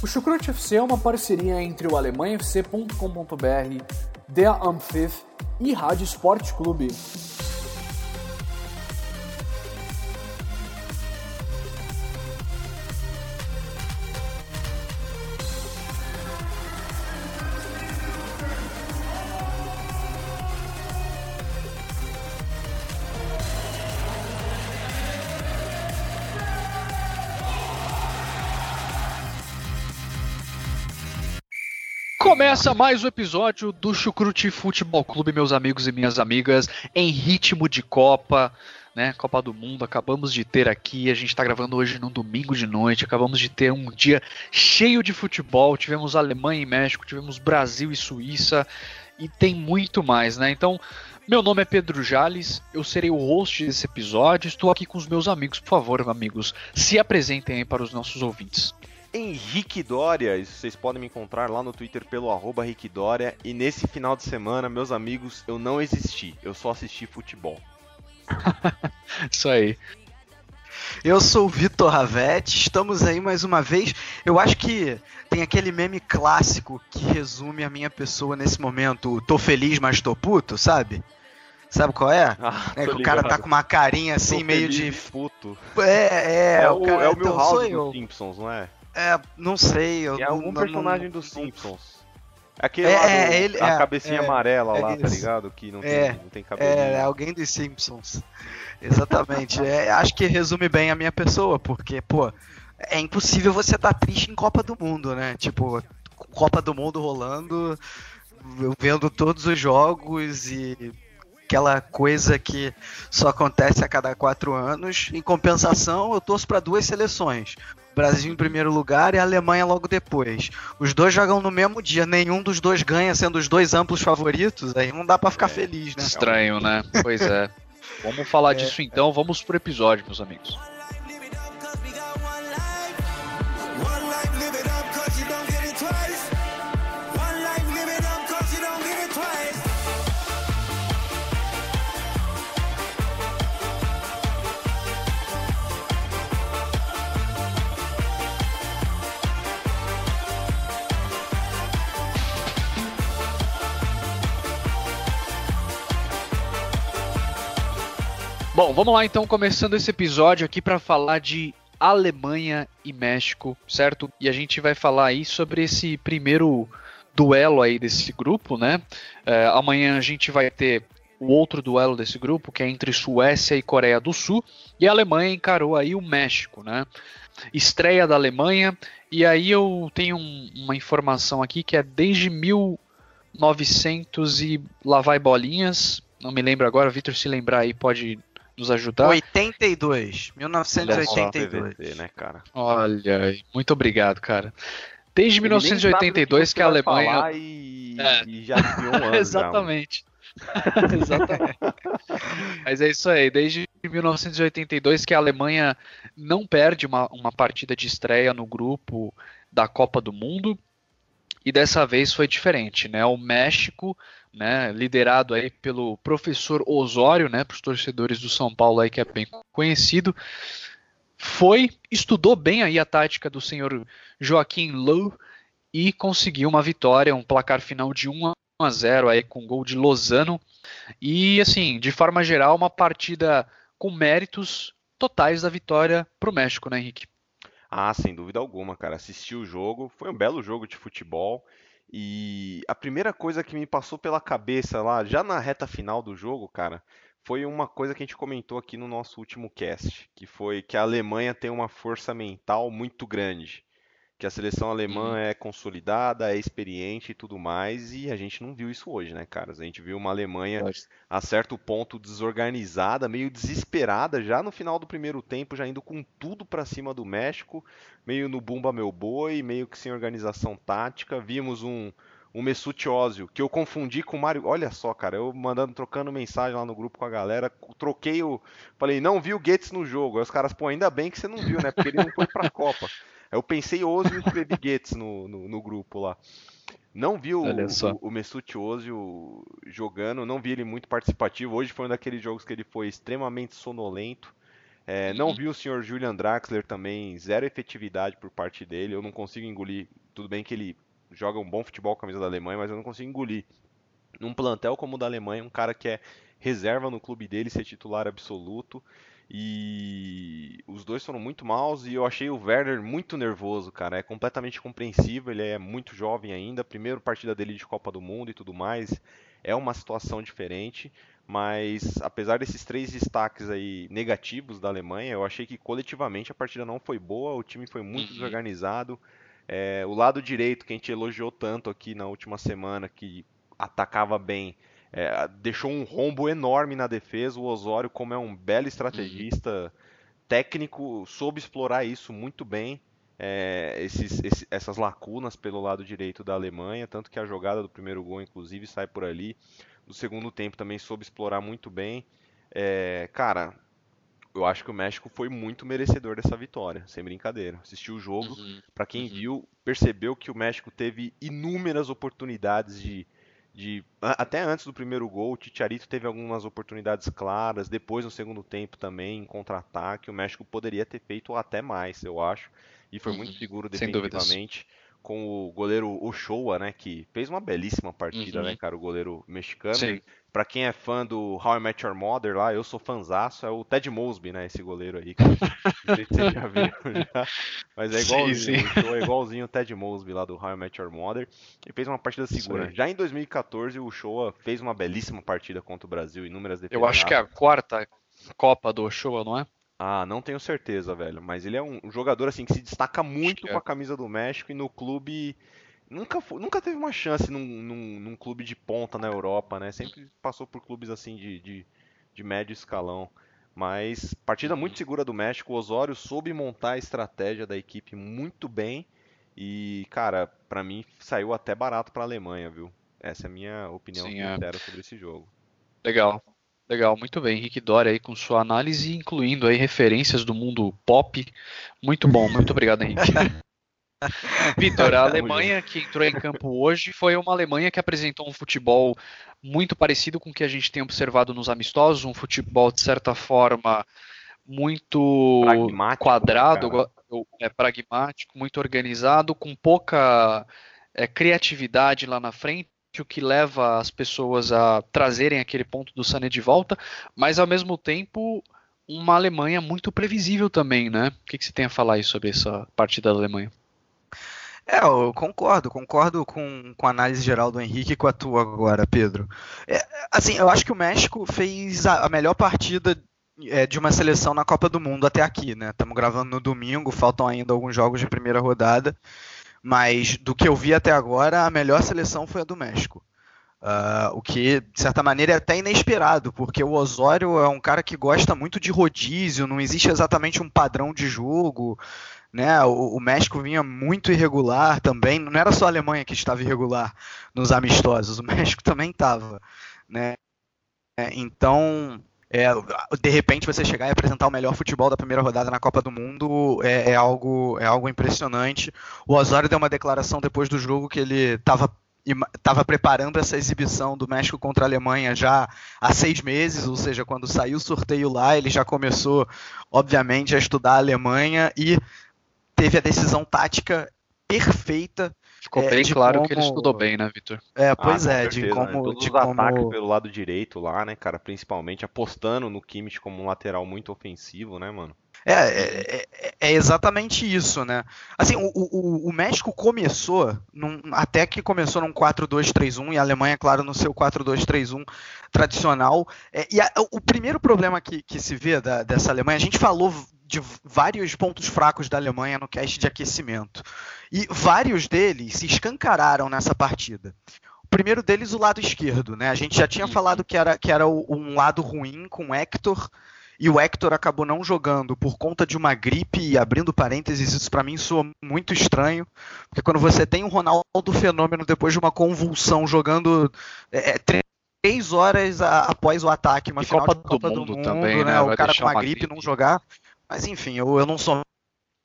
O Chucrute FC é uma parceria entre o alemanhafc.com.br, Der Ampfiff e Rádio Sport Clube. Começa mais um episódio do Chucrute Futebol Clube, meus amigos e minhas amigas, em ritmo de Copa, né? Copa do Mundo, acabamos de ter aqui, a gente está gravando hoje num domingo de noite, acabamos de ter um dia cheio de futebol, tivemos Alemanha e México, tivemos Brasil e Suíça, e tem muito mais, né? Então, meu nome é Pedro Jales, eu serei o host desse episódio, estou aqui com os meus amigos, por favor, amigos, se apresentem aí para os nossos ouvintes. Henrique Dória. Vocês podem me encontrar lá no Twitter pelo arroba Henrique Dória. E nesse final de semana, meus amigos, eu não existi. Eu só assisti futebol. Isso aí. Eu sou o Vitor Ravetti, estamos aí mais uma vez. Eu acho que tem aquele meme clássico que resume a minha pessoa nesse momento. Tô feliz, mas tô puto, sabe? Sabe qual é? Ah, é que o cara tá com uma carinha assim, Tô meio feliz de. puto. É, é, É, o, cara, é o então, Milhouse sou dos. Simpsons, não é? É, não sei. Eu É algum não- personagem não- dos Simpsons. Aquele É, lá do, é, ele- a é, cabecinha é, amarela é lá, tá ligado? Que não É, tem, não tem cabelinho. É, alguém dos Simpsons. Exatamente. É, acho que resume bem a minha pessoa, porque, pô, é impossível você estar triste em Copa do Mundo, né? Tipo, Copa do Mundo rolando, eu vendo todos os jogos e aquela coisa que só acontece a cada quatro anos. Em compensação, eu torço para duas seleções. Brasil em primeiro lugar e a Alemanha logo depois. Os dois jogam no mesmo dia, nenhum dos dois ganha, sendo os dois amplos favoritos, aí não dá pra ficar É. feliz, né? Estranho, né? Pois é. Vamos falar disso então, vamos pro episódio, meus amigos. Bom, vamos lá então, começando esse episódio aqui para falar de Alemanha e México, certo? E a gente vai falar aí sobre esse primeiro duelo aí desse grupo, né? É, amanhã a gente vai ter o outro duelo desse grupo, que é entre Suécia e Coreia do Sul, e a Alemanha encarou aí o México, né? Estreia da Alemanha, e aí eu tenho um- uma informação aqui que é desde 1900 e lá vai bolinhas, não me lembro agora, Vitor se lembrar aí pode nos ajudar. 82, Olha só, 1982. PVT, né, cara? Olha, aí, muito obrigado, cara. Desde Ele nem sabe do 1982 que a Alemanha. E, É. e já um ano. Exatamente. Exatamente. Mas é isso aí, desde 1982 que a Alemanha não perde uma, uma partida de estreia no grupo da Copa do Mundo. E dessa vez foi diferente, né? O México, né, liderado aí pelo professor Osório, né, para os torcedores do São Paulo aí que é bem conhecido, foi, estudou bem aí a tática do senhor Joaquim Low e conseguiu uma vitória, um placar final de 1 a 0 aí com gol de Lozano. E assim, de forma geral, uma partida com méritos totais da vitória para o México, né, Henrique? Ah, sem dúvida alguma, cara. Assisti o jogo, foi um belo jogo de futebol. E a primeira coisa que me passou pela cabeça lá, já na reta final do jogo, cara, foi uma coisa que a gente comentou aqui no nosso último cast, que foi que a Alemanha tem uma força mental muito grande. Que a seleção alemã é consolidada, é experiente e tudo mais, e a gente não viu isso hoje, né, cara? A gente viu uma Alemanha a certo ponto desorganizada, meio desesperada, já no final do primeiro tempo, já indo com tudo pra cima do México, meio no bumba meu boi, meio que sem organização tática. Vimos um um Mesut Ozil, que eu confundi com o Mário. Olha só, cara, eu mandando, trocando mensagem lá no grupo com a galera, troquei o. Falei, não vi o Gates no jogo. Aí os caras, pô, ainda bem que você não viu, né? Porque ele não foi pra Copa. Eu pensei Ozil e escrevi Gates no, no, no grupo lá. Não vi o, o, o Mesut Ozil jogando, não vi ele muito participativo. Hoje foi um daqueles jogos que ele foi extremamente sonolento. É, não vi o senhor Julian Draxler também, zero efetividade por parte dele. Eu não consigo engolir. Tudo bem que ele joga um bom futebol com a camisa da Alemanha, mas eu não consigo engolir. Num plantel como o da Alemanha, um cara que é reserva no clube dele, ser titular absoluto. E os dois foram muito maus e eu achei o Werner muito nervoso, cara. É completamente compreensível, ele é muito jovem ainda, primeira partida dele de Copa do Mundo e tudo mais. É uma situação diferente, mas apesar desses três destaques aí negativos da Alemanha, eu achei que coletivamente a partida não foi boa, o time foi muito Uhum. desorganizado. É, o lado direito, que a gente elogiou tanto aqui na última semana, que atacava bem, é, deixou um rombo enorme na defesa. O Osório, como é um belo estrategista técnico, soube explorar isso muito bem. é, esses- esse- essas lacunas pelo lado direito da Alemanha, tanto que a jogada do primeiro gol, inclusive, sai por ali. No segundo tempo também soube explorar muito bem. É, cara, eu acho que o México foi muito merecedor dessa vitória, sem brincadeira. Assistiu o jogo, Uhum. Pra quem Uhum. viu, percebeu que o México teve inúmeras oportunidades de, de até antes do primeiro gol, o Chicharito teve algumas oportunidades claras, depois no segundo tempo também em contra-ataque, o México poderia ter feito até mais, eu acho, e foi muito Uhum. seguro defensivamente. Com o goleiro Ochoa, né, que fez uma belíssima partida, Uhum. né, cara, o goleiro mexicano. Sim. Pra quem é fã do How I Met Your Mother lá, eu sou fanzaço, é o Ted Mosby, né, esse goleiro aí. Não sei se vocês já viram já, mas é Sim, igualzinho, sim. o show é igualzinho o Ted Mosby lá do How I Met Your Mother. E fez uma partida segura. Já em 2014, o Showa fez uma belíssima partida contra o Brasil, inúmeras defesas. Eu acho que é a quarta Copa do Ochoa, não é? Ah, não tenho certeza, velho. Mas ele é um jogador assim que se destaca muito é. com a camisa do México e no clube. Nunca, nunca teve uma chance num, num, num clube de ponta na Europa, né? Sempre passou por clubes assim de, de, de médio escalão. Mas partida muito segura do México. O Osório soube montar a estratégia da equipe muito bem. E, cara, pra mim saiu até barato pra Alemanha, viu? Essa é a minha opinião Sim, é. sobre esse jogo. Legal. Legal, muito bem. Henrique Doria aí com sua análise, incluindo aí referências do mundo pop. Muito bom, muito obrigado, Henrique. Vitor, a Alemanha que entrou em campo hoje foi uma Alemanha que apresentou um futebol muito parecido com o que a gente tem observado nos amistosos, um futebol de certa forma muito quadrado, é, pragmático, muito organizado, com pouca é, criatividade lá na frente, o que leva as pessoas a trazerem aquele ponto do Sané de volta, mas ao mesmo tempo uma Alemanha muito previsível também, né? O que, que você tem a falar aí sobre essa partida da Alemanha? É, eu concordo, concordo com, com a análise geral do Henrique e com a tua agora, Pedro. É, assim, eu acho que o México fez a, a melhor partida é, de uma seleção na Copa do Mundo até aqui, né? Estamos gravando no domingo, faltam ainda alguns jogos de primeira rodada, mas do que eu vi até agora, a melhor seleção foi a do México. Ah, o que, de certa maneira, é até inesperado, porque o Osório é um cara que gosta muito de rodízio, não existe exatamente um padrão de jogo né? O, o México vinha muito irregular também. Não era só a Alemanha que estava irregular nos amistosos, o México também estava, né? É, então, é, de repente você chegar e apresentar o melhor futebol da primeira rodada na Copa do Mundo é, é algo é algo impressionante. O Osório deu uma declaração depois do jogo que ele estava estava preparando essa exibição do México contra a Alemanha já há seis meses, ou seja, quando saiu o sorteio lá, ele já começou, obviamente, a estudar a Alemanha e teve a decisão tática perfeita. Ficou É, bem de claro que ele como- estudou bem, né, Vitor? É, Ah, pois com é, de certeza, né? como, Todos de os ataques como pelo lado direito lá, né, cara? Principalmente apostando no Kimmich como um lateral muito ofensivo, né, mano? É, é, é- é exatamente isso, né? Assim, o, o, o México começou, num- até que começou num 4-2-3-1, e a Alemanha, claro, no seu 4-2-3-1 tradicional. É, e a- o primeiro problema que, que se vê da- dessa Alemanha, a gente falou de vários pontos fracos da Alemanha no cast de aquecimento. E vários deles se escancararam nessa partida. O primeiro deles, o lado esquerdo, né? A gente já tinha falado que era, que era um lado ruim com o Hector, e o Hector acabou não jogando por conta de uma gripe, e abrindo parênteses, isso pra mim soa muito estranho, porque quando você tem um Ronaldo fenômeno depois de uma convulsão jogando é, é, três horas a- após o ataque, uma E final Copa de do Copa do Mundo Mundo, também, né? né? O cara com uma uma gripe gripe. não jogar. Mas enfim, eu, eu não sou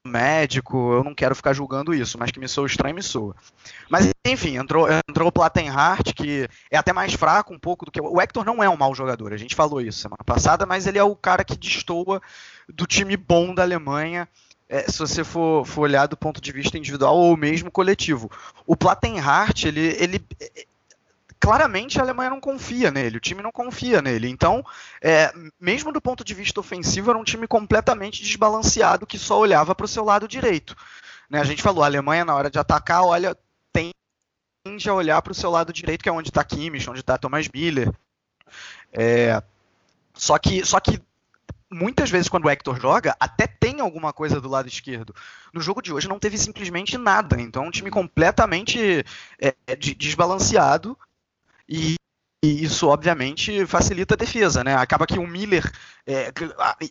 médico, eu não quero ficar julgando isso, mas que me soa estranho, me soa. Mas enfim, entrou, entrou o Plattenhart, que é até mais fraco um pouco do que. O Hector não é um mau jogador, a gente falou isso semana passada, mas ele é o cara que destoa do time bom da Alemanha. é, se você for, for olhar do ponto de vista individual ou mesmo coletivo. O Plattenhart, ele, ele claramente a Alemanha não confia nele, o time não confia nele. Então, é, mesmo do ponto de vista ofensivo, era um time completamente desbalanceado que só olhava para o seu lado direito. Né, a gente falou, a Alemanha na hora de atacar, olha, tende a olhar para o seu lado direito, que é onde está Kimmich, onde está Thomas Miller. É, só que, só que muitas vezes quando o Hector joga, até tem alguma coisa do lado esquerdo. No jogo de hoje não teve simplesmente nada. Então é um time completamente é, desbalanceado e, e isso, obviamente, facilita a defesa, né? Acaba que o Miller é,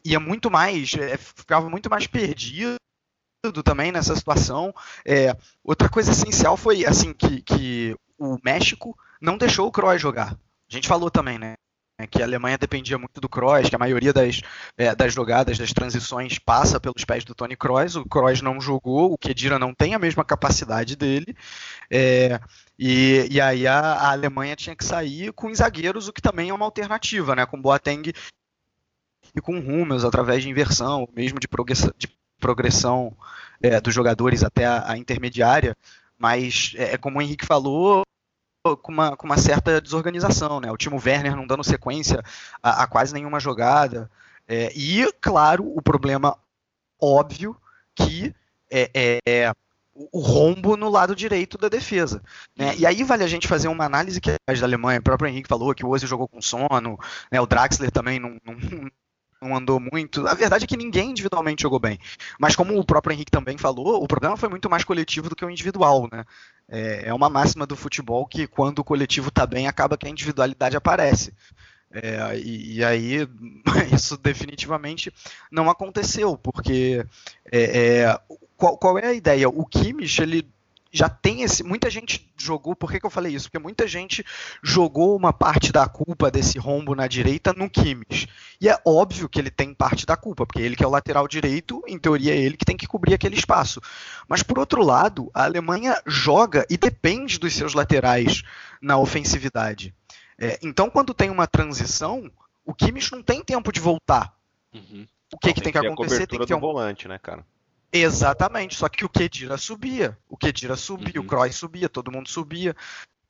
ia muito mais, é, ficava muito mais perdido também nessa situação. É, outra coisa essencial foi assim que, que o México não deixou o Kroos jogar. A gente falou também, né? Que a Alemanha dependia muito do Kroos, que a maioria das, é, das jogadas, das transições passa pelos pés do Tony Kroos. O Kroos não jogou, o Kedira não tem a mesma capacidade dele. É, e, e aí a, a, Alemanha tinha que sair com os zagueiros, o que também é uma alternativa, né? Com Boateng e com Hummels, através de inversão, mesmo de progressão, de progressão é, dos jogadores até a, a intermediária. Mas, é, como o Henrique falou, com uma, com uma certa desorganização, né? O Timo Werner não dando sequência a, a quase nenhuma jogada. É, e, claro, o problema óbvio que é, é, o rombo no lado direito da defesa. Né? E aí vale a gente fazer uma análise que a da Alemanha, o próprio Henrique falou que o Ozil jogou com sono, né? o Draxler também não, não, não, andou muito. A verdade é que ninguém individualmente jogou bem. Mas como o próprio Henrique também falou, o problema foi muito mais coletivo do que o individual. Né? É, é uma máxima do futebol que quando o coletivo está bem, acaba que a individualidade aparece. É, e, e, aí isso definitivamente não aconteceu, porque é, é, qual, qual, é a ideia? O Kimmich, ele já tem esse. Muita gente jogou. Por que, que eu falei isso? Porque muita gente jogou uma parte da culpa desse rombo na direita no Kimmich. E é óbvio que ele tem parte da culpa, porque ele que é o lateral direito, em teoria é ele que tem que cobrir aquele espaço. Mas por outro lado, a Alemanha joga e depende dos seus laterais na ofensividade. É, então, quando tem uma transição, o Kimmich não tem tempo de voltar. Uhum. O que, que tem que acontecer? Tem que ter um volante, né, cara? Exatamente. Só que o Kedira subia, o Kedira subia, Uhum. o Kroos subia, todo mundo subia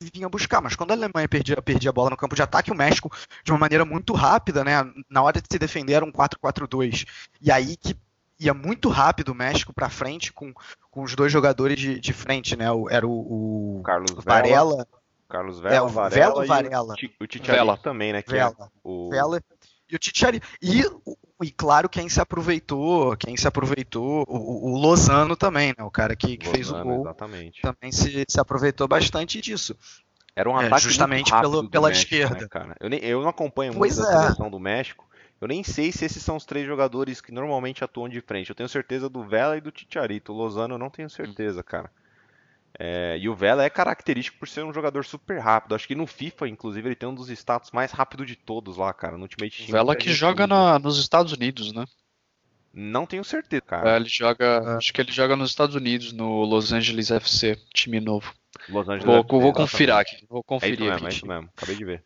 e vinha buscar. Mas quando a Alemanha perdia, perdia a bola no campo de ataque, o México, de uma maneira muito rápida, né? Na hora de se defender, era um 4-4-2. E aí que ia muito rápido o México para frente com, com os dois jogadores de, de frente, né? O- era o, o Carlos Vela, Varela, Carlos É, Vela, o Varela, Vela, e Varela. o, Ti- o Titiarito Vela. também, né? Que Vela. é o... Vela e o Titiari. E, e claro, quem se aproveitou, quem se aproveitou, o, o Lozano também, né? O cara que, que fez o Lozano, gol Exatamente. também se, se aproveitou bastante disso. Era um É, ataque justamente muito rápido pelo- pela México, esquerda. né, cara? Eu, nem- eu não acompanho Pois muito é. seleção do México. Eu nem sei se esses são os três jogadores que normalmente atuam de frente. Eu tenho certeza do Vela e do Titiarito. O Lozano eu não tenho certeza, cara. É, e o Vela é característico por ser um jogador super rápido. Acho que no FIFA, inclusive, ele tem um dos status mais rápidos de todos lá, cara. No Ultimate Team. Vela que gente joga na- nos Estados Unidos, né? Não tenho certeza, cara. É, ele joga. Acho que ele joga nos Estados Unidos, no Los Angeles FC, time novo. Los Angeles Vou, FC, vou conferir aqui. Vou É isso conferir mesmo, aqui. é isso mesmo. Acabei de ver.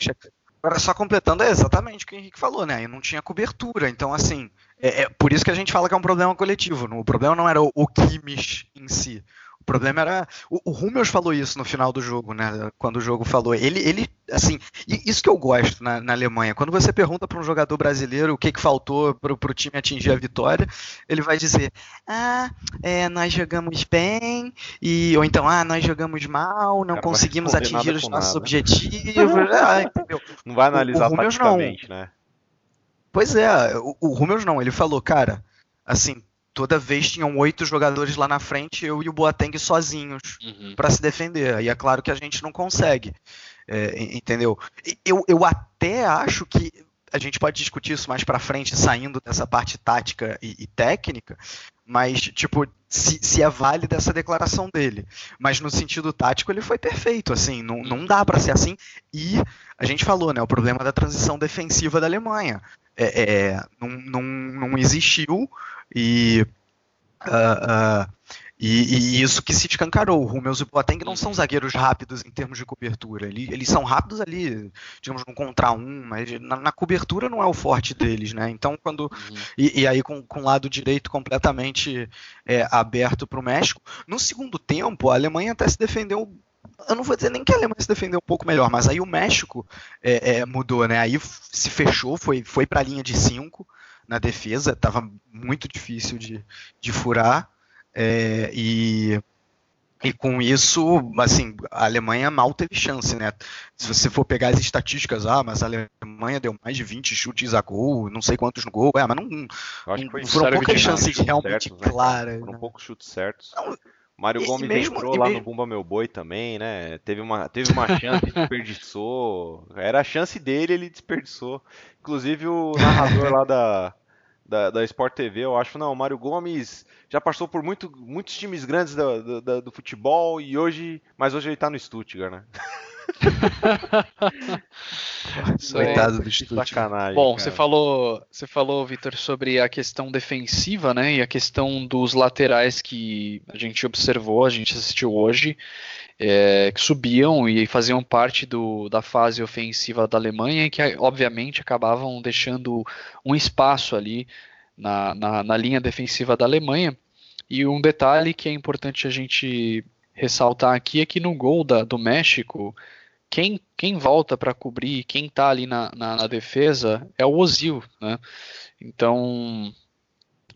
Agora, só completando, é exatamente o que o Henrique falou, né? E não tinha cobertura. Então, assim, é, é por isso que a gente fala que é um problema coletivo. O problema não era o, o Kimmich em si. O problema era. O, o Hummels falou isso no final do jogo, né? Quando o jogo falou. Ele, ele assim, isso que eu gosto na, na Alemanha. Quando você pergunta para um jogador brasileiro o que, que faltou para o time atingir a vitória, ele vai dizer: Ah, é, nós jogamos bem, e, ou então, ah, nós jogamos mal, não Cara, conseguimos atingir os nossos nada. objetivos. ah, entendeu? Não vai analisar taticamente, né? Pois é, o, o Hummels não, ele falou, cara, assim, toda vez tinham oito jogadores lá na frente, eu e o Boateng sozinhos Uhum. pra se defender. Aí é claro que a gente não consegue, é, en- entendeu? Eu, eu até acho que a gente pode discutir isso mais pra frente, saindo dessa parte tática e, e técnica, mas, tipo, se, se é válida essa declaração dele. Mas no sentido tático ele foi perfeito, assim, não, não dá pra ser assim. E a gente falou, né, o problema da transição defensiva da Alemanha. É, é, não, não, não existiu e Ah, ah, e, e isso que se escancarou. O Rummels e o Boateng não são zagueiros rápidos em termos de cobertura. Eles, eles são rápidos ali, digamos, no contra um, mas na, na cobertura não é o forte deles, né? Então, quando. E, e aí com, com o lado direito completamente é, aberto para o México. No segundo tempo, a Alemanha até se defendeu. Eu não vou dizer nem que a Alemanha se defendeu um pouco melhor, mas aí o México é, é, mudou, né? Aí se fechou, foi, foi para a linha de 5 na defesa, estava muito difícil de, de furar. É, e, e com isso, assim, a Alemanha mal teve chance, né? Se você for pegar as estatísticas, ah, mas a Alemanha deu mais de 20 chutes a gol, não sei quantos no gol, é, mas não, não foram poucas chances realmente certos, né? claras. Foram né? poucos chutes certos. Não, Mário e- e Gomes mesmo- entrou lá no mesmo- Bumba Meu Boi também, né? Teve uma, teve uma chance, desperdiçou. Era a chance dele, ele desperdiçou. Inclusive o narrador lá da, da, da Sport TV, eu acho, não, o Mário Gomes já passou por muito, muitos times grandes da- da- do futebol e hoje, mas hoje ele tá no Stuttgart, né? Coitado do Stuttgart. sacanagem. Bom, cara. você falou, você falou, Vitor, sobre a questão defensiva, né? E a questão dos laterais que a gente observou, a gente assistiu hoje, é, que subiam e faziam parte do, da fase ofensiva da Alemanha e que, obviamente, acabavam deixando um espaço ali na, na, na linha defensiva da Alemanha. E um detalhe que é importante a gente ressaltar aqui é que no gol da, do México, quem, quem volta para cobrir, quem tá ali na, na, na defesa é o Ozil, né? Então,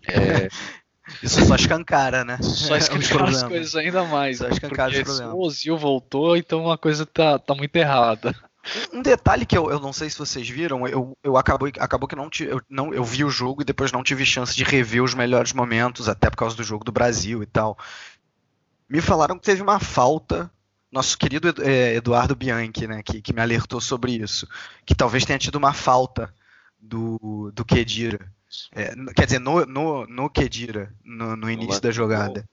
é, Isso só escancara, né? só Os escancar as problemas. coisas ainda mais, Só né? escancar os problemas. o Ozil voltou, então uma coisa tá, tá muito errada. Um detalhe que eu, eu não sei se vocês viram, eu, eu acabou, acabou que não, eu não eu vi o jogo e depois não tive chance de rever os melhores momentos, até por causa do jogo do Brasil e tal. Me falaram que teve uma falta, nosso querido eh, Eduardo Bianchi, né, que, que me alertou sobre isso, que talvez tenha tido uma falta do, do Kedira. É, quer dizer, no, no, no Kedira, no, no início lance da jogada.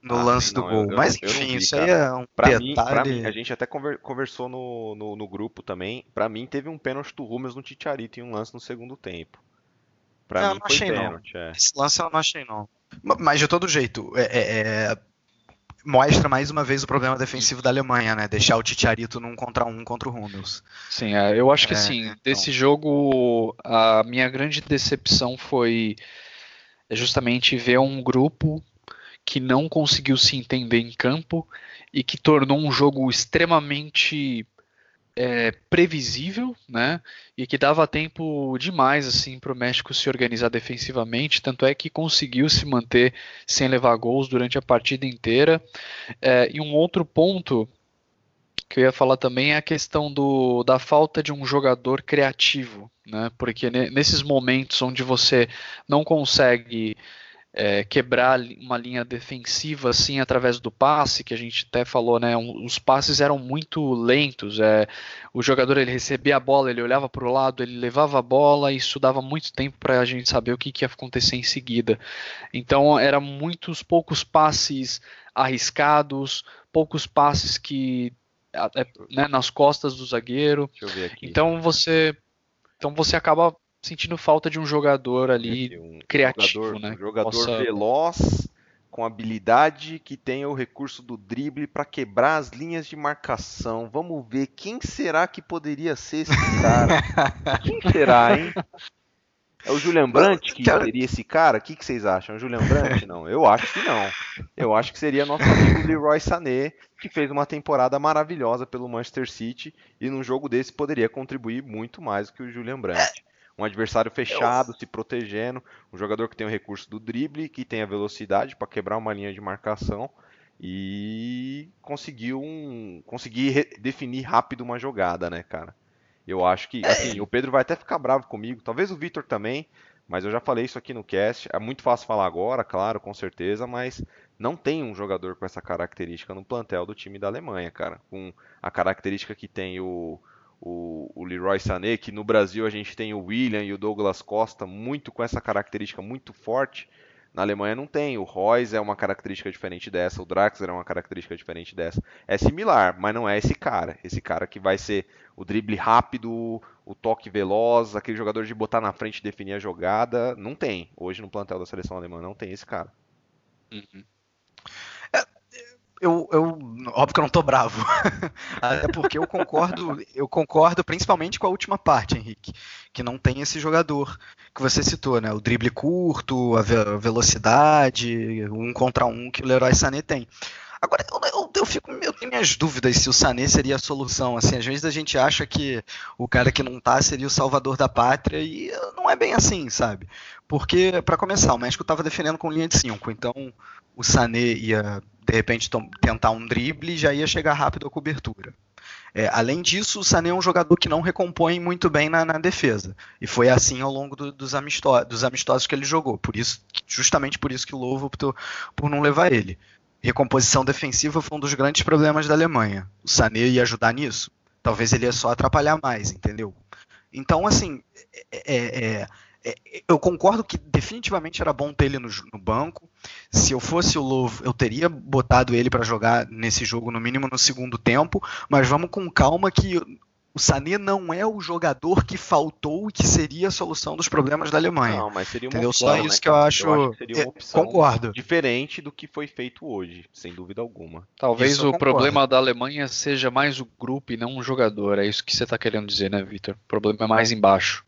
No Ah, lance do não, gol. eu- Mas não- não enfim, vi, isso aí é um Pra mim, pra detalhe. mim, a gente até conver- conversou no, no, no grupo também. Pra mim, teve um pênalti do Rummels no Titiarito em um lance no segundo tempo. Pra Não, mim não achei, não. pênalti, é. Esse lance eu não achei, não. Ma- Mas de todo jeito, é- é- é- mostra mais uma vez o problema defensivo da Alemanha, né? Deixar o Titiarito num contra um contra o Hummels. Sim, é, eu acho que É, assim, então. desse jogo, a minha grande decepção foi justamente ver um grupo que não conseguiu se entender em campo e que tornou um jogo extremamente é, previsível, né? E que dava tempo demais assim para o México se organizar defensivamente, tanto é que conseguiu se manter sem levar gols durante a partida inteira. É, e um outro ponto que eu ia falar também é a questão do, da falta de um jogador criativo, né? Porque ne- nesses momentos onde você não consegue é, quebrar uma linha defensiva assim através do passe, que a gente até falou, né? um- os passes eram muito lentos. É, o jogador ele recebia a bola, ele olhava para o lado, ele levava a bola, e isso dava muito tempo para a gente saber o que, que ia acontecer em seguida. Então eram muitos poucos passes arriscados, poucos passes que é, né, nas costas do zagueiro. Deixa eu ver aqui. Então você, então você acaba sentindo falta de um jogador ali um criativo, jogador, né? um jogador possa- veloz, com habilidade, que tenha o recurso do drible para quebrar as linhas de marcação. Vamos ver quem será que poderia ser esse cara. quem será, hein? É o Julian Brandt que seria esse cara? O que, que vocês acham? O Julian Brandt? Não, eu acho que não. Eu acho que seria nosso amigo Leroy Sané, que fez uma temporada maravilhosa pelo Manchester City e num jogo desse poderia contribuir muito mais do que o Julian Brandt. Um adversário fechado, se protegendo, um jogador que tem o recurso do drible, que tem a velocidade para quebrar uma linha de marcação e conseguiu um, conseguir definir rápido uma jogada, né, cara? Eu acho que, assim, o Pedro vai até ficar bravo comigo, talvez o Vitor também, mas eu já falei isso aqui no cast. É muito fácil falar agora, claro, com certeza, mas não tem um jogador com essa característica no plantel do time da Alemanha, cara. Com a característica que tem o, o, o Leroy Sané, que no Brasil a gente tem o William e o Douglas Costa, muito com essa característica muito forte. Na Alemanha não tem. O Royce é uma característica diferente dessa, o Draxler é uma característica diferente dessa. É similar, mas não é esse cara. Esse cara que vai ser o drible rápido, o toque veloz, aquele jogador de botar na frente e definir a jogada. Não tem. Hoje no plantel da seleção alemã não tem esse cara. Uhum. Eu, eu, óbvio que eu não tô bravo. Até porque eu concordo, eu concordo principalmente com a última parte, Henrique, que não tem esse jogador que você citou, né? O drible curto, a ve- velocidade, um contra um que o Leroy Sané tem. Agora, eu, eu, eu fico, eu tenho minhas dúvidas se o Sané seria a solução. Assim, às vezes a gente acha que o cara que não tá seria o salvador da pátria e não é bem assim, sabe? Porque, para começar, o México estava defendendo com linha de 5, então o Sané ia de repente tentar um drible e já ia chegar rápido à cobertura. É, além disso, o Sané é um jogador que não recompõe muito bem na, na defesa. E foi assim ao longo do- dos, amisto- dos amistosos que ele jogou. Por isso, justamente por isso que o Lovo optou por não levar ele. Recomposição defensiva foi um dos grandes problemas da Alemanha. O Sané ia ajudar nisso? Talvez ele ia só atrapalhar mais, entendeu? Então, assim, é- é- é- é- eu concordo que definitivamente era bom ter ele no, no banco. Se eu fosse o Lovo, eu teria botado ele para jogar nesse jogo, no mínimo no segundo tempo, mas vamos com calma que o Sané não é o jogador que faltou e que seria a solução dos problemas da Alemanha. Não, mas seria uma Entendeu? opção, Só né, isso que eu acho. que seria uma é, concordo. diferente do que foi feito hoje, sem dúvida alguma. Talvez Isso eu o problema da Alemanha seja mais o grupo e não o jogador. É isso que você está querendo dizer, né, Vitor? O problema é mais embaixo.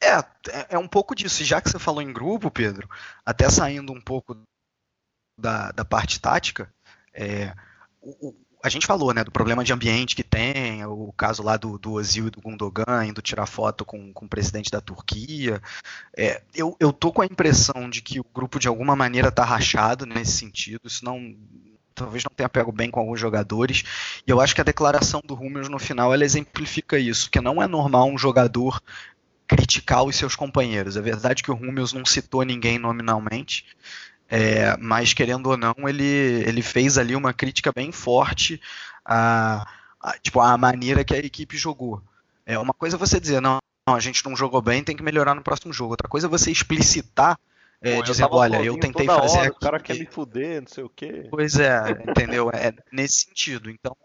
É, é- é um pouco disso. E já que você falou em grupo, Pedro, até saindo um pouco da, da parte tática, é, o- a gente falou né, do problema de ambiente que tem, o caso lá do, do Ozil e do Gundogan indo tirar foto com, com o presidente da Turquia. É, eu, eu tô com a impressão de que o grupo de alguma maneira tá rachado nesse sentido. Isso não. Talvez não tenha pego bem com alguns jogadores. E eu acho que a declaração do Hummels no final ela exemplifica isso, que não é normal um jogador criticar os seus companheiros. É verdade que o Hummels não citou ninguém nominalmente, é, mas querendo ou não, ele, ele fez ali uma crítica bem forte à, à- tipo, à maneira que a equipe jogou. É uma coisa é você dizer, não, não, a gente não jogou bem, tem que melhorar no próximo jogo. Outra coisa é você explicitar, é, Pô, dizendo, olha, eu tentei fazer hora, O cara aqui- quer me fuder, não sei o quê. Pois é, entendeu? É nesse sentido. Então,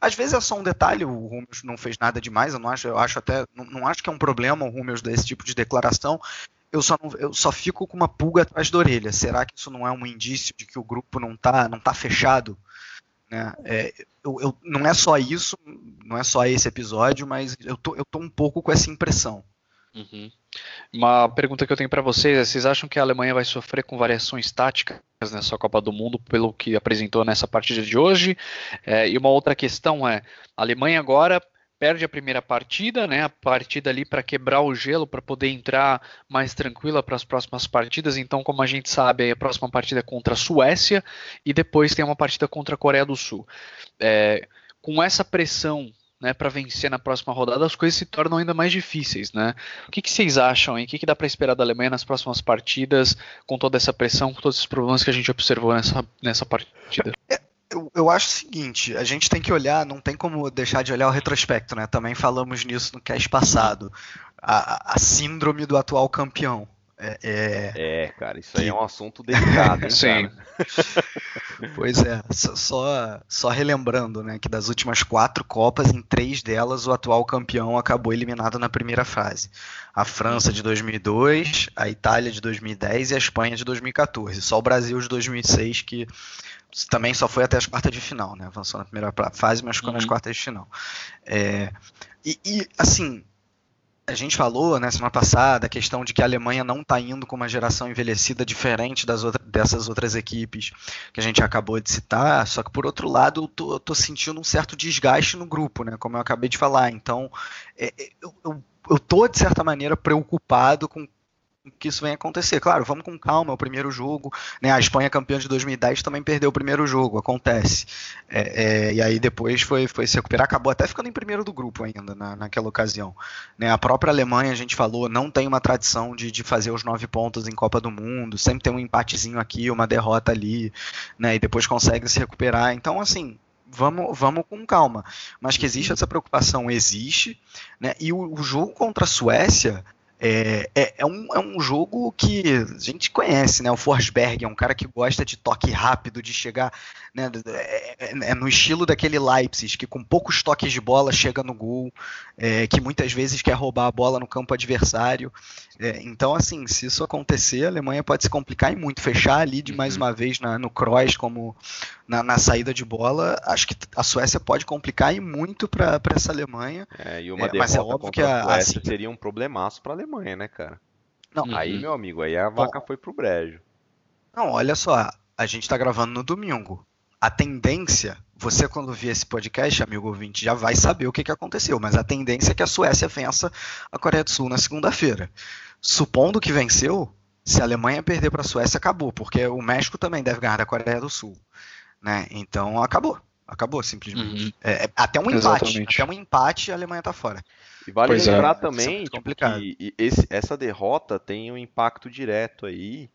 às vezes é só um detalhe, o Rumeus não fez nada demais, eu não acho, eu acho até, não, não acho que é um problema o Rumeus dar esse tipo de declaração. Eu só, não- eu só fico com uma pulga atrás da orelha. Será que isso não é um indício de que o grupo não tá, não tá fechado? Né? É, eu, eu- não é só isso, não é só esse episódio, mas eu tô, eu tô um pouco com essa impressão. Uhum. Uma pergunta que eu tenho para vocês é: vocês acham que a Alemanha vai sofrer com variações táticas nessa Copa do Mundo pelo que apresentou nessa partida de hoje? É, e uma outra questão é: a Alemanha agora perde a primeira partida, né? A partida ali para quebrar o gelo, para poder entrar mais tranquila para as próximas partidas. Então, como a gente sabe, a próxima partida é contra a Suécia e depois tem uma partida contra a Coreia do Sul. É, com essa pressão né, para vencer na próxima rodada, as coisas se tornam ainda mais difíceis, né? O que, que vocês acham aí? O que, que dá para esperar da Alemanha nas próximas partidas, com toda essa pressão, com todos esses problemas que a gente observou nessa, nessa partida? Eu, eu acho o seguinte, a gente tem que olhar, não tem como deixar de olhar o retrospecto, né? Também falamos nisso no cast passado. A, a- síndrome do atual campeão. É, é, É, cara, isso aí é um assunto delicado, hein, Sim. Pois é, só, só, só relembrando, né, que das últimas quatro Copas, em três delas o atual campeão acabou eliminado na primeira fase. A França de 2002, a Itália de 2010 e a Espanha de 2014. Só o Brasil de 2006 que também só foi até as quartas de final, né? Avançou na primeira fase, mas ficou nas Uhum. quartas de final. É, e, e, assim, a gente falou né, semana passada a questão de que a Alemanha não está indo com uma geração envelhecida diferente das outra- dessas outras equipes que a gente acabou de citar, só que por outro lado eu tô, eu tô sentindo um certo desgaste no grupo, né, como eu acabei de falar. Então é, é, eu, eu, eu tô de certa maneira preocupado com que isso venha acontecer. Claro, vamos com calma, é o primeiro jogo. Né? A Espanha campeã de 2010 também perdeu o primeiro jogo, acontece. É, é, e aí depois foi, foi se recuperar, acabou até ficando em primeiro do grupo ainda na, naquela ocasião. Né? A própria Alemanha, a gente falou, não tem uma tradição de, de fazer os nove pontos em Copa do Mundo, sempre tem um empatezinho aqui, uma derrota ali, né? e depois consegue se recuperar. Então, assim, vamos, vamos com calma. Mas que existe essa preocupação, existe. Né? E o, o jogo contra a Suécia É, é, é um, é um jogo que a gente conhece, né? O Forsberg é um cara que gosta de toque rápido, de chegar né, é, é- é no estilo daquele Leipzig, que com poucos toques de bola chega no gol, é, que muitas vezes quer roubar a bola no campo adversário. É, então, assim, se isso acontecer, a Alemanha pode se complicar e muito. Fechar ali de mais Uhum. uma vez na- no cross, como na, na saída de bola, acho que a Suécia pode complicar e muito para essa Alemanha. É, e uma É, mas é óbvio que a a- Suécia assim- seria um problemaço pra Alemanha, né, cara? Não, Uhum. Aí, meu amigo, aí a vaca foi pro brejo. Não, olha só, a gente está gravando no domingo. A tendência, você quando vir esse podcast, amigo ouvinte, já vai saber o que, que aconteceu, mas a tendência é que a Suécia vença a Coreia do Sul na segunda-feira. Supondo que venceu, se a Alemanha perder para a Suécia, acabou, porque o México também deve ganhar da Coreia do Sul. Né? Então acabou. Acabou, simplesmente. Uhum. É, é até um empate. Exatamente. Até um empate a Alemanha tá fora. E vale Pois é. lembrar é também complicado. que esse- essa derrota tem um impacto direto aí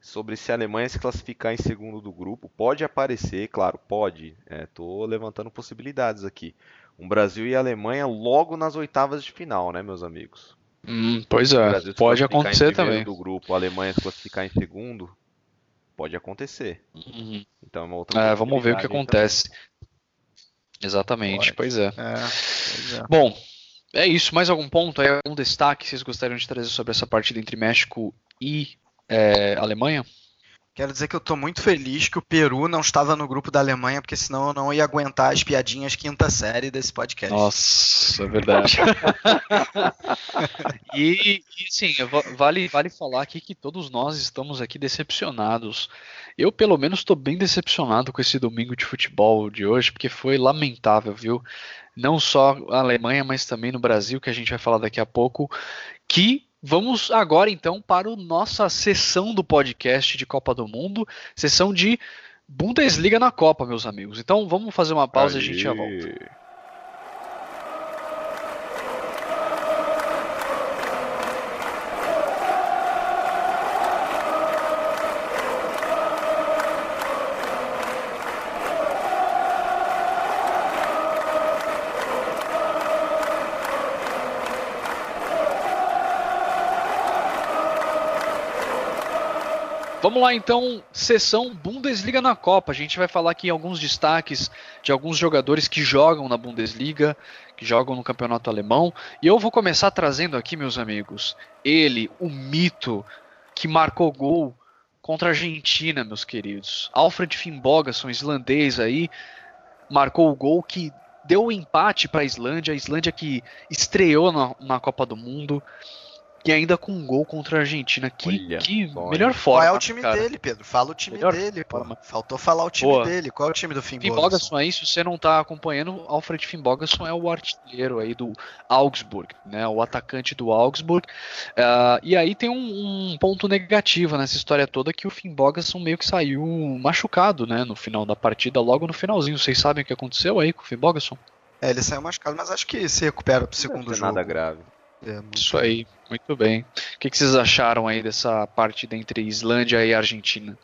sobre se a Alemanha se classificar em segundo do grupo. Pode aparecer, claro, pode. Estou levantando possibilidades aqui. Um Brasil e Alemanha logo nas oitavas de final, né, meus amigos? Hum, pois é, pode acontecer também. do grupo, a Alemanha se classificar em segundo, pode acontecer. Uhum. Então é uma outra É, vamos ver o que aí também. acontece. Exatamente, pois é. É, pois é. Bom, é isso. Mais algum ponto aí, algum destaque que vocês gostariam de trazer sobre essa partida entre México e é, Alemanha? Quero dizer que eu tô muito feliz que o Peru não estava no grupo da Alemanha, porque senão eu não ia aguentar as piadinhas quinta série desse podcast. Nossa, é verdade. e, e sim, va- vale, vale falar aqui que todos nós estamos aqui decepcionados. Eu, pelo menos, estou bem decepcionado com esse domingo de futebol de hoje, porque foi lamentável, viu? Não só a Alemanha, mas também no Brasil, que a gente vai falar daqui a pouco. Que vamos agora então para a nossa sessão do podcast de Copa do Mundo, sessão de Bundesliga na Copa, meus amigos. Então vamos fazer uma pausa e a gente já volta. Vamos lá então, sessão Bundesliga na Copa. A gente vai falar aqui alguns destaques de alguns jogadores que jogam na Bundesliga, que jogam no campeonato alemão. E eu vou começar trazendo aqui, meus amigos, ele, o mito que marcou gol contra a Argentina, meus queridos. Alfred Finnbogason, islandês aí, marcou o gol que deu o empate para a Islândia, a Islândia que estreou na, na Copa do Mundo. E ainda com um gol contra a Argentina. Que, Olha que melhor forma. Qual é o time cara. dele, Pedro? Fala o time Melhor dele, pô. forma. Faltou falar o time Boa. dele. Qual é o time do Finn Bogason? Aí, se você não está acompanhando, Alfred Finnbogason é o artilheiro aí do Augsburg, né, o atacante do Augsburg. Ah, e aí tem um, um ponto negativo nessa história toda que o Finnbogason meio que saiu machucado, né, no final da partida, logo no finalzinho. Vocês sabem o que aconteceu aí com o Finnbogason? É, ele saiu machucado, mas acho que se recupera pro segundo Não é jogo. nada grave. É, muito- Isso aí, muito bem. O que, que vocês acharam aí dessa partida entre Islândia e Argentina?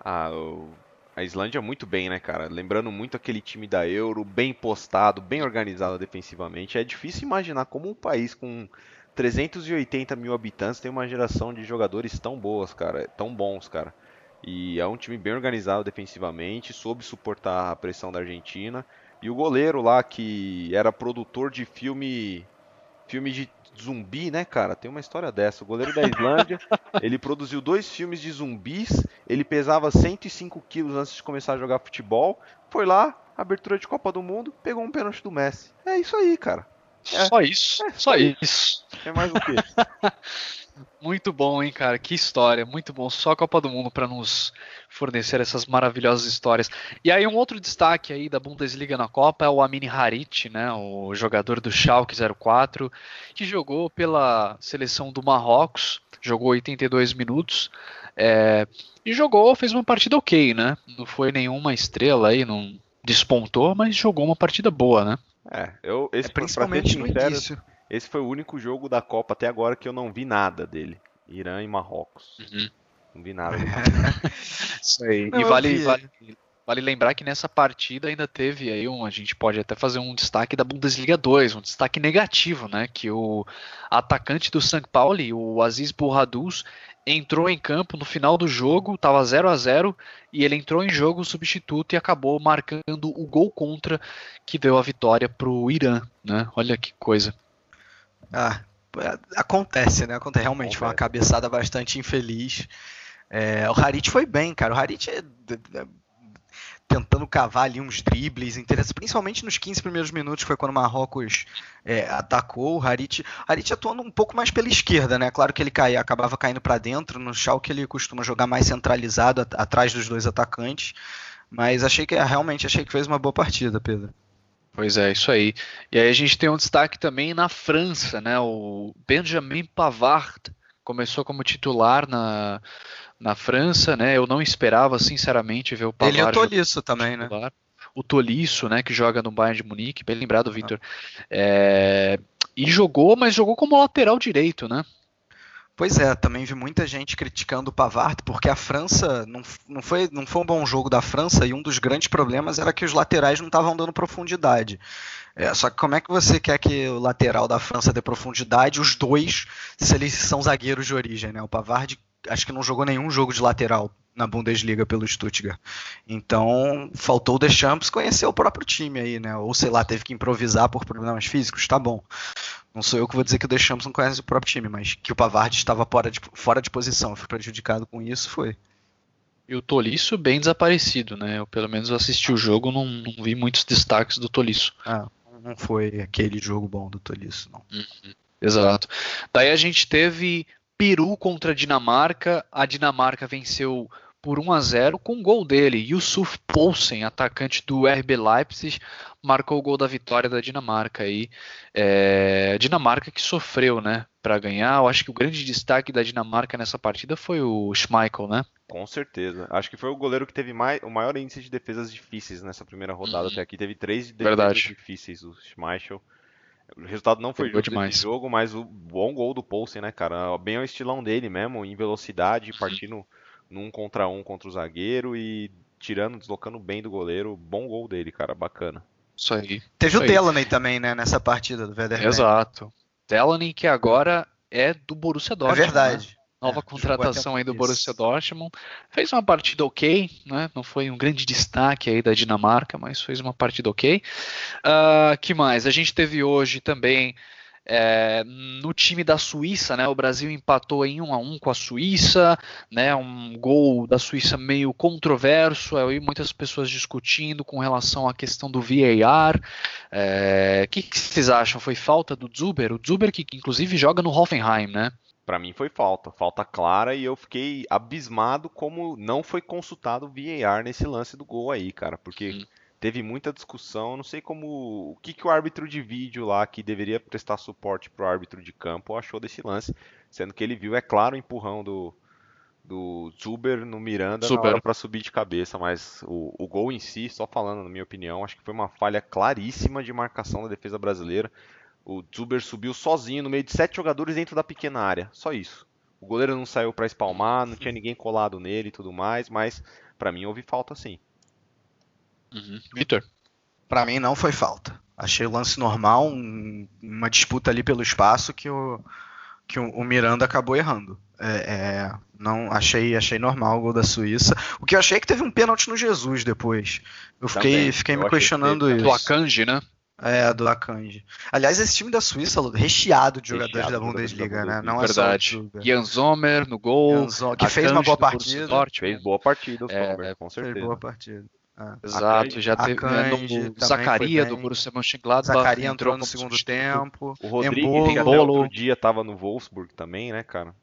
Ah, o- a Islândia muito bem, né, cara? Lembrando muito aquele time da Euro, bem postado, bem organizado defensivamente. É difícil imaginar como um país com 380 mil habitantes tem uma geração de jogadores tão boas, cara, tão bons, cara. E é um time bem organizado defensivamente, soube suportar a pressão da Argentina. E o goleiro lá que era produtor de filme filme de zumbi, né, cara? Tem uma história dessa. O goleiro da Islândia, ele produziu dois filmes de zumbis. Ele pesava 105 quilos antes de começar a jogar futebol. Foi lá, abertura de Copa do Mundo, pegou um pênalti do Messi. É isso aí, cara. É. Só isso, só isso. É mais o quê? Muito bom, hein, cara? Que história, muito bom. Só a Copa do Mundo para nos fornecer essas maravilhosas histórias. E aí um outro destaque aí da Bundesliga na Copa é o Amin Harit, né, o jogador do Schalke 04, que jogou pela seleção do Marrocos, jogou 82 minutos. é, e jogou, fez uma partida ok, né? Não foi nenhuma estrela aí, não despontou, mas jogou uma partida boa, né? É, eu, esse, É, principalmente no sincero, início. Esse foi o único jogo da Copa até agora que eu não vi nada dele. Irã e Marrocos. Uhum. Não vi nada. Isso aí. Não, e vale, vale, vale lembrar que nessa partida ainda teve aí um, a gente pode até fazer um destaque da Bundesliga 2, um destaque negativo, né? Que o atacante do St. Pauli, o Aziz Bourradous, entrou em campo no final do jogo, estava 0 a 0 e ele entrou em jogo substituto e acabou marcando o gol contra que deu a vitória para o Irã, né? Olha que coisa. Ah, é, acontece, né? Acontece. Realmente foi uma cabeçada bastante infeliz. É, o Harit foi bem, cara. O Harit é, é, tentando cavar ali uns dribles principalmente nos 15 primeiros minutos, que foi quando o Marrocos é, atacou. O Harit, Harit atuando um pouco mais pela esquerda, né? Claro que ele caía, acabava caindo para dentro. No Schalke ele costuma jogar mais centralizado, at atrás dos dois atacantes. Mas achei que realmente achei que fez uma boa partida, Pedro. Pois é, isso aí. E aí a gente tem um destaque também na França, né? O Benjamin Pavard começou como titular na, na França, né? Eu não esperava, sinceramente, ver o Pavard. Ele é o Tolisso também, né? O Tolisso, né? Que joga no Bayern de Munique, bem lembrado, Vitor. É, e jogou, mas jogou como lateral direito, né? Pois é, também vi muita gente criticando o Pavard, porque a França não, não, foi, não foi um bom jogo da França e um dos grandes problemas era que os laterais não estavam dando profundidade. É, só que como é que você quer que o lateral da França dê profundidade, os dois, se eles são zagueiros de origem, né? O Pavard acho que não jogou nenhum jogo de lateral na Bundesliga pelo Stuttgart. Então, faltou o Deschamps conhecer o próprio time aí, né? Ou sei lá, teve que improvisar por problemas físicos, tá bom. Não sou eu que vou dizer que o Deschamps não conhece o próprio time, mas que o Pavard estava fora de, fora de posição, foi prejudicado com isso, foi. E o Tolisso bem desaparecido, né? Eu pelo menos assisti o jogo, não, não vi muitos destaques do Tolisso. Ah, não foi aquele jogo bom do Tolisso, não. Uhum, exato. Daí a gente teve Peru contra a Dinamarca. A Dinamarca venceu por 1 a 0 com o gol dele. Yusuf Poulsen, atacante do RB Leipzig, marcou o gol da vitória da Dinamarca aí. É, Dinamarca que sofreu, né, para ganhar. Eu acho que o grande destaque da Dinamarca nessa partida foi o Schmeichel, né? Com certeza. Acho que foi o goleiro que teve mais, o maior índice de defesas difíceis nessa primeira rodada Uhum. até aqui. Teve três defesas Verdade. difíceis, o Schmeichel. O resultado não foi justo demais. jogo, mas o bom gol do Poulsen, né, cara? Bem ao estilão dele mesmo, em velocidade, Uhum. Num contra um contra o zagueiro e tirando, deslocando bem do goleiro. Bom gol dele, cara, bacana. Isso aí. Teve Isso o aí. Delaney também, né, nessa partida do Werder. Exato. Delaney que agora é do Borussia É Dortmund. né? verdade. Nova É, contratação aí do até- Borussia isso. Dortmund. Fez uma partida ok, né? Não foi um grande destaque aí da Dinamarca, mas fez uma partida ok. Ah, que mais? A gente teve hoje também é, no time da Suíça, né? O Brasil empatou em 1 a 1 com a Suíça, né? Um gol da Suíça meio controverso, aí muitas pessoas discutindo com relação à questão do VAR. É, O que, que vocês acham? Foi falta do Zuber? O Zuber que inclusive joga no Hoffenheim, né? Pra mim foi falta, falta clara e eu fiquei abismado como não foi consultado o VAR nesse lance do gol aí, cara, porque Sim. Teve muita discussão, não sei como o que que o árbitro de vídeo lá que deveria prestar suporte pro árbitro de campo achou desse lance, sendo que ele viu, é claro, o empurrão do do Zuber no Miranda pra subir de cabeça, mas o, o gol em si, só falando na minha opinião, acho que foi uma falha claríssima de marcação da defesa brasileira. O Zuber subiu sozinho no meio de sete jogadores dentro da pequena área. Só isso. O goleiro não saiu pra espalmar, não tinha ninguém colado nele e tudo mais, mas pra mim houve falta sim. Uhum. Vitor? Pra mim não foi falta. Achei o lance normal, um- uma disputa ali pelo espaço que o, que o, o Miranda acabou errando. É, é, não achei, achei normal o gol da Suíça. O que eu achei é que teve um pênalti no Jesus depois. Eu fiquei, Também. fiquei Eu me que questionando teve isso. Do Akanji, né? É, do Akanji. Aliás, esse time da Suíça recheado de jogadores Recheado da jogadores Bundesliga, da né? Bundesliga. Não é só o Verdade. Jan Sommer no gol. Jan que fez uma Akanji boa partida. Dortmund. Fez boa partida o É, Sommer, com Fez certeza. boa partida. É. Exato, já teve né, no foi Zacaria do Borussia Mönchengladbach. Zacaria entrou no segundo tempo. O que até outro dia tava no Wolfsburg também, né, cara?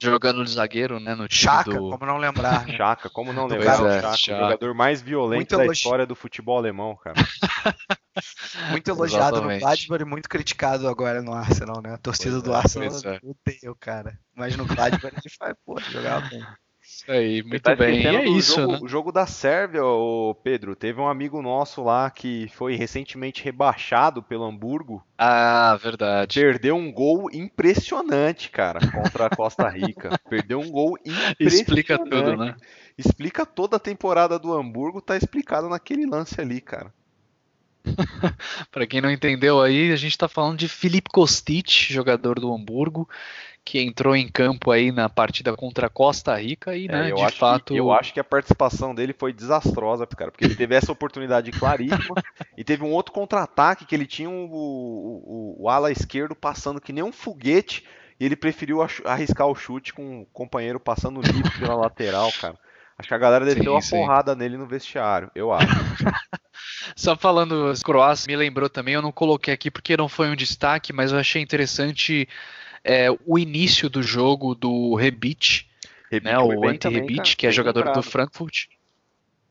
Jogando de zagueiro, né? No time Chaka, do... como não lembrar. né? Chaka, como não Pois lembrar o é, Chaka, Chaka. o jogador mais violento Muito da história do futebol alemão, cara. Muito elogiado Exatamente. no Gladbach e muito criticado agora no Arsenal, né? A torcida Pois do é, Arsenal é. odeia o cara. Mas no Gladbach ele faz, pô, jogava bem. Isso aí, muito tá bem. E é isso, jogo, né? O jogo da Sérvia, ô Pedro, teve um amigo nosso lá que foi recentemente rebaixado pelo Hamburgo. Ah, verdade. Perdeu um gol impressionante, cara, contra a Costa Rica. Perdeu um gol impressionante. Explica tudo, né? Explica toda a temporada do Hamburgo, tá explicado naquele lance ali, cara. Pra quem não entendeu aí, a gente tá falando de Felipe Kostic, jogador do Hamburgo, que entrou em campo aí na partida contra a Costa Rica e, É, né, eu, de acho fato. que, eu acho que a participação dele foi desastrosa, cara, porque ele teve essa oportunidade claríssima e teve um outro contra-ataque que ele tinha o, o, o, ala esquerdo passando que nem um foguete e ele preferiu arriscar o chute com o companheiro passando livre pela lateral, cara. Acho que a galera desceu uma porrada nele no vestiário, eu acho. Só falando Croácia, me lembrou também, eu não coloquei aqui porque não foi um destaque, mas eu achei interessante é, o início do jogo do Rebic, Rebic né, o cara, que é jogador do. Frankfurt.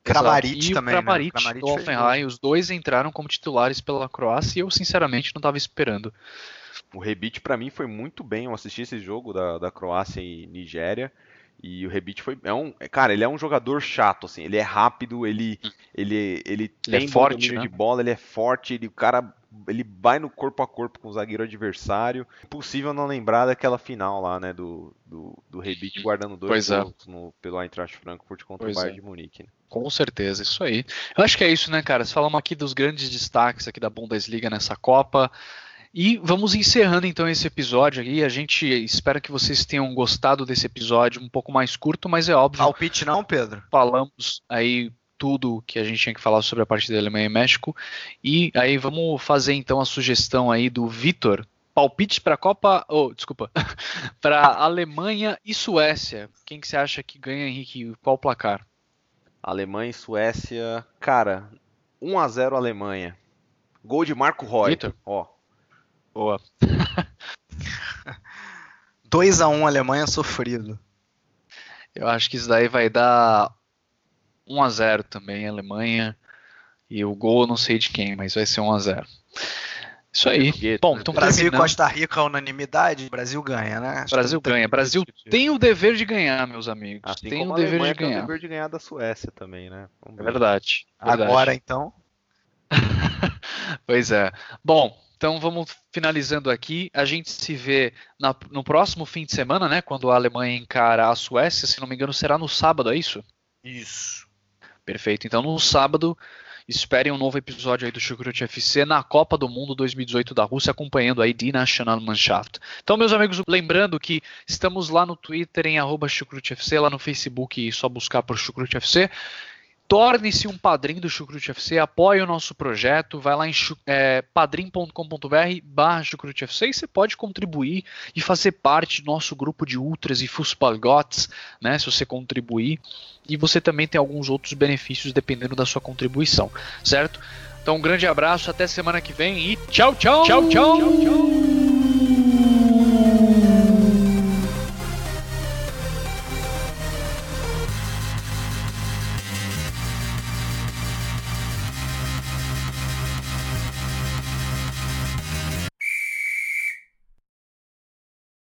Kramaric e também, o né? Kramaric, Kramaric do fez Hoffenheim, os dois entraram como titulares pela Croácia e eu sinceramente não estava esperando. O Rebic pra mim foi muito bem. Eu assisti esse jogo da, da Croácia e Nigéria e o Rebic foi é um, cara, ele é um jogador chato assim, ele é rápido, ele ele ele Ele é tem bom forte, né? de bola, ele é forte, ele o cara ele vai no corpo a corpo com o zagueiro adversário. Impossível não lembrar daquela final lá, né, do do, do Rebic guardando dois Pois é. gols no, pelo Eintracht Frankfurt contra Pois o Bayern é. de Munique. né? Com certeza, isso aí. Eu acho que é isso, né, cara? Falamos aqui dos grandes destaques aqui da Bundesliga nessa Copa. E vamos encerrando então esse episódio aqui. A gente espera que vocês tenham gostado desse episódio um pouco mais curto, mas é óbvio, Palpite não, Pedro? falamos aí tudo que a gente tinha que falar sobre a partida da Alemanha e México. E aí vamos fazer então a sugestão aí do Vitor. Palpites para a Copa, oh, desculpa, para Alemanha e Suécia. Quem que você acha que ganha, Henrique? Qual o placar? Alemanha e Suécia, cara, 1 a 0 Alemanha. Gol de Marco Reus. Vitor? Ó, Boa. 2x1 Alemanha sofrido. Eu acho que isso daí vai dar 1 a 0 também, Alemanha. E o gol eu não sei de quem, mas vai ser 1 a 0. Isso aí. Bom, né? então Brasil e. Costa Rica, unanimidade. Brasil ganha, né? Acho Brasil tem ganha. Brasil tem o dever de ganhar, meus amigos. Assim tem como o a dever Alemanha de tem o ganhar. dever de ganhar da Suécia também, né? Vamos É ver. verdade. verdade. Agora, então. Pois é. Bom, então vamos finalizando aqui. A gente se vê na- no próximo fim de semana, né? Quando a Alemanha encara a Suécia. Se não me engano, será no sábado, é isso? Isso. Perfeito. Então, no sábado, esperem um novo episódio aí do Chucrute FC na Copa do Mundo 2018 da Rússia, acompanhando aí Die Nationalmannschaft. Então, meus amigos, lembrando que estamos lá no Twitter em arroba FC, lá no Facebook, só buscar por Chucrute FC. Torne-se um padrinho do Chucrute FC, apoie o nosso projeto, vai lá em é, padrim.com.br barra Chucrute FC e você pode contribuir e fazer parte do nosso grupo de ultras e fußballgots, né, se você contribuir e você também tem alguns outros benefícios dependendo da sua contribuição, certo? Então um grande abraço, até semana que vem e tchau, tchau, tchau, tchau. tchau, tchau.